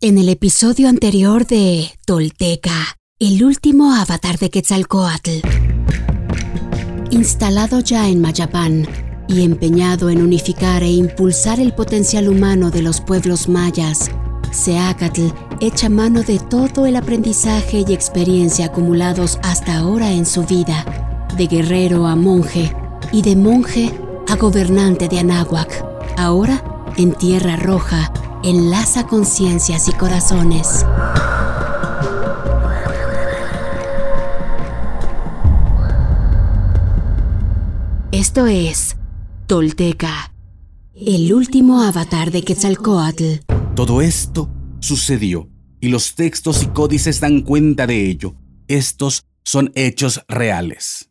En el episodio anterior de Tolteca, el último avatar de Quetzalcoatl. Instalado ya en Mayapán y empeñado en unificar e impulsar el potencial humano de los pueblos mayas, Seacatl echa mano de todo el aprendizaje y experiencia acumulados hasta ahora en su vida, de guerrero a monje y de monje a gobernante de Anáhuac, ahora en Tierra Roja enlaza conciencias y corazones. Esto es Tolteca, el último avatar de Quetzalcoatl. Todo esto sucedió y los textos y códices dan cuenta de ello. Estos son hechos reales.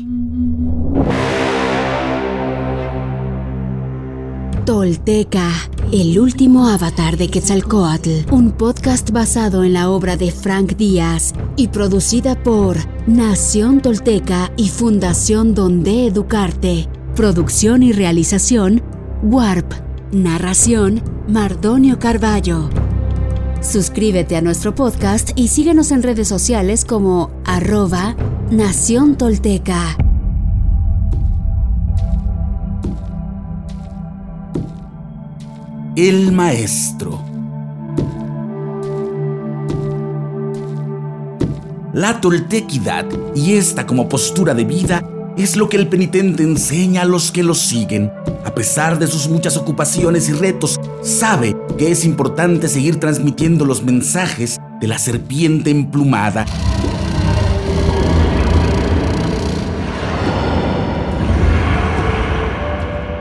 Tolteca, el último avatar de Quetzalcoatl, un podcast basado en la obra de Frank Díaz y producida por Nación Tolteca y Fundación Donde Educarte. Producción y realización, Warp. Narración, Mardonio Carballo. Suscríbete a nuestro podcast y síguenos en redes sociales como arroba Nación Tolteca. El maestro. La toltequidad y esta como postura de vida es lo que el penitente enseña a los que lo siguen. A pesar de sus muchas ocupaciones y retos, sabe que es importante seguir transmitiendo los mensajes de la serpiente emplumada.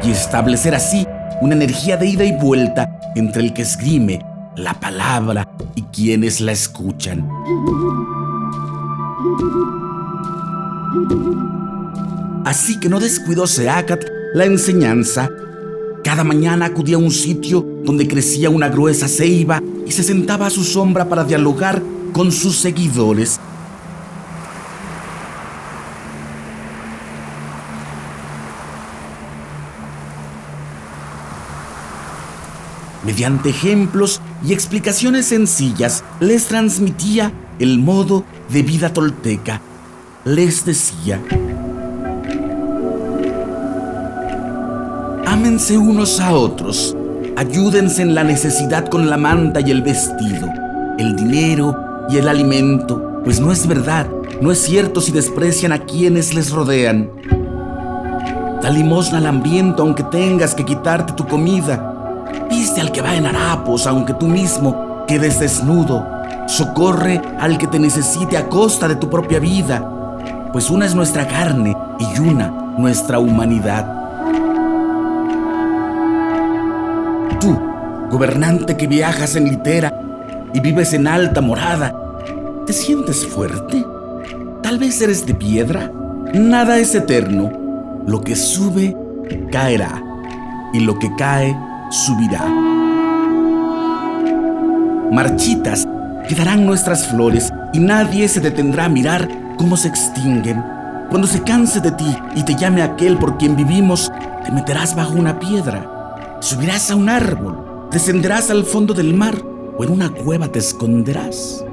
Y establecer así una energía de ida y vuelta entre el que esgrime la palabra y quienes la escuchan. Así que no descuidó Seacat la enseñanza. Cada mañana acudía a un sitio donde crecía una gruesa ceiba y se sentaba a su sombra para dialogar con sus seguidores. Mediante ejemplos y explicaciones sencillas, les transmitía el modo de vida tolteca. Les decía, ámense unos a otros, ayúdense en la necesidad con la manta y el vestido, el dinero y el alimento, pues no es verdad, no es cierto si desprecian a quienes les rodean. Da limosna al hambriento aunque tengas que quitarte tu comida Al que va en harapos, aunque tú mismo quedes desnudo. Socorre al que te necesite a costa de tu propia vida, pues una es nuestra carne y una nuestra humanidad. Tú, gobernante que viajas en litera y vives en alta morada, ¿te sientes fuerte? Tal vez eres de piedra. Nada es eterno. Lo que sube, caerá. Y lo que cae, subirá. Marchitas quedarán nuestras flores y nadie se detendrá a mirar cómo se extinguen. Cuando se canse de ti y te llame aquel por quien vivimos, te meterás bajo una piedra, subirás a un árbol, descenderás al fondo del mar o en una cueva te esconderás.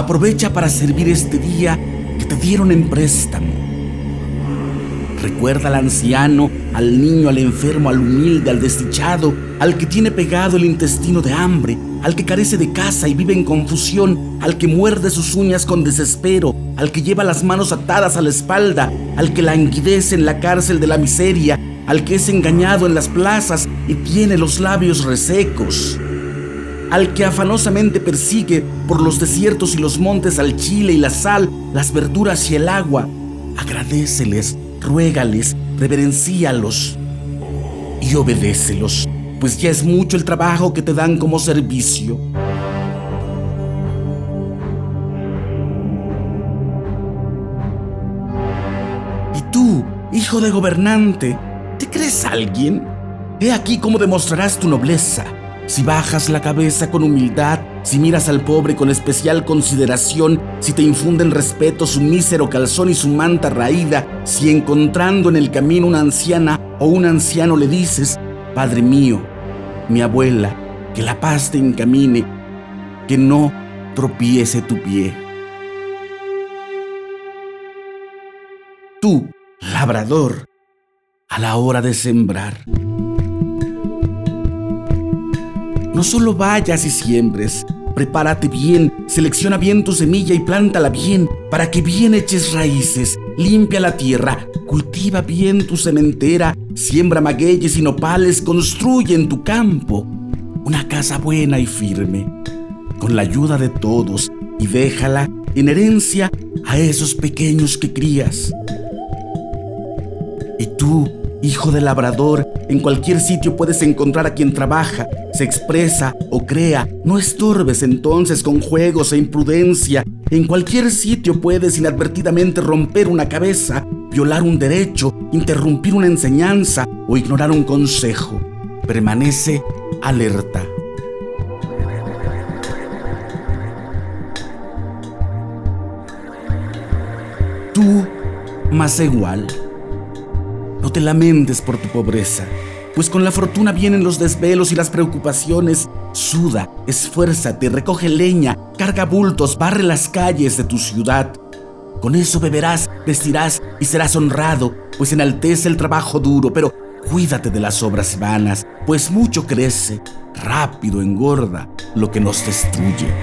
Aprovecha para servir este día que te dieron en préstamo. Recuerda al anciano, al niño, al enfermo, al humilde, al desdichado, al que tiene pegado el intestino de hambre, al que carece de casa y vive en confusión, al que muerde sus uñas con desespero, al que lleva las manos atadas a la espalda, al que languidece en la cárcel de la miseria, al que es engañado en las plazas y tiene los labios resecos al que afanosamente persigue por los desiertos y los montes al chile y la sal, las verduras y el agua, agradeceles, ruégales, reverencíalos y obedécelos, pues ya es mucho el trabajo que te dan como servicio. ¿Y tú, hijo de gobernante, te crees alguien? He aquí cómo demostrarás tu nobleza. Si bajas la cabeza con humildad, si miras al pobre con especial consideración, si te infunden respeto su mísero calzón y su manta raída, si encontrando en el camino una anciana o un anciano le dices, Padre mío, mi abuela, que la paz te encamine, que no tropiece tu pie. Tú, labrador, a la hora de sembrar. No solo vayas y siembres, prepárate bien, selecciona bien tu semilla y plántala bien, para que bien eches raíces, limpia la tierra, cultiva bien tu sementera, siembra magueyes y nopales, construye en tu campo una casa buena y firme, con la ayuda de todos, y déjala en herencia a esos pequeños que crías. Y tú, hijo de labrador, en cualquier sitio puedes encontrar a quien trabaja, se expresa o crea. No estorbes entonces con juegos e imprudencia. En cualquier sitio puedes inadvertidamente romper una cabeza, violar un derecho, interrumpir una enseñanza o ignorar un consejo. Permanece alerta. Tú, más igual. Te lamentes por tu pobreza, pues con la fortuna vienen los desvelos y las preocupaciones. Suda, esfuérzate, recoge leña, carga bultos, barre las calles de tu ciudad. Con eso beberás, vestirás y serás honrado, pues enaltece el trabajo duro, pero cuídate de las obras vanas, pues mucho crece, rápido engorda lo que nos destruye.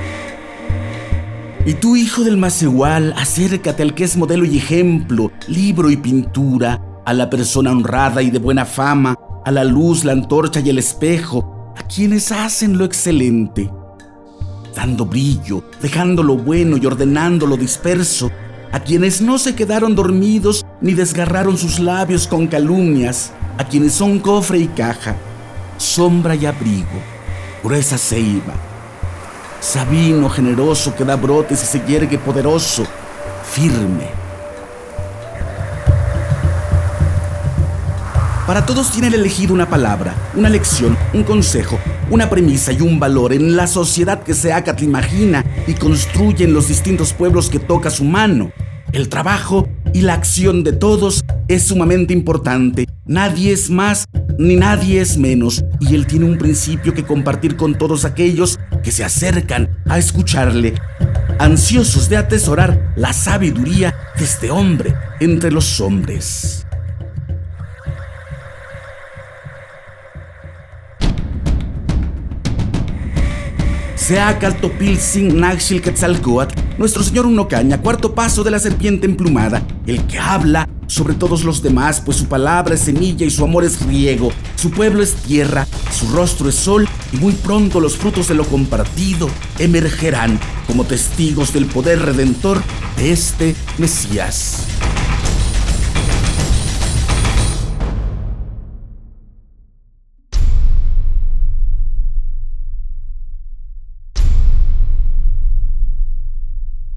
Y tú, hijo del más igual, acércate al que es modelo y ejemplo, libro y pintura, a la persona honrada y de buena fama, a la luz, la antorcha y el espejo, a quienes hacen lo excelente, dando brillo, dejando lo bueno y ordenando lo disperso, a quienes no se quedaron dormidos ni desgarraron sus labios con calumnias, a quienes son cofre y caja, sombra y abrigo, gruesa ceiba, sabino generoso que da brotes y se yergue poderoso, firme Para todos tiene elegido una palabra, una lección, un consejo, una premisa y un valor en la sociedad que se Seacat imagina y construye en los distintos pueblos que toca su mano. El trabajo y la acción de todos es sumamente importante. Nadie es más ni nadie es menos. Y él tiene un principio que compartir con todos aquellos que se acercan a escucharle, ansiosos de atesorar la sabiduría de este hombre entre los hombres. Sin Naxil Quetzalcoatl, nuestro señor Unocaña, cuarto paso de la serpiente emplumada, el que habla sobre todos los demás, pues su palabra es semilla y su amor es riego, su pueblo es tierra, su rostro es sol, y muy pronto los frutos de lo compartido emergerán como testigos del poder redentor de este Mesías.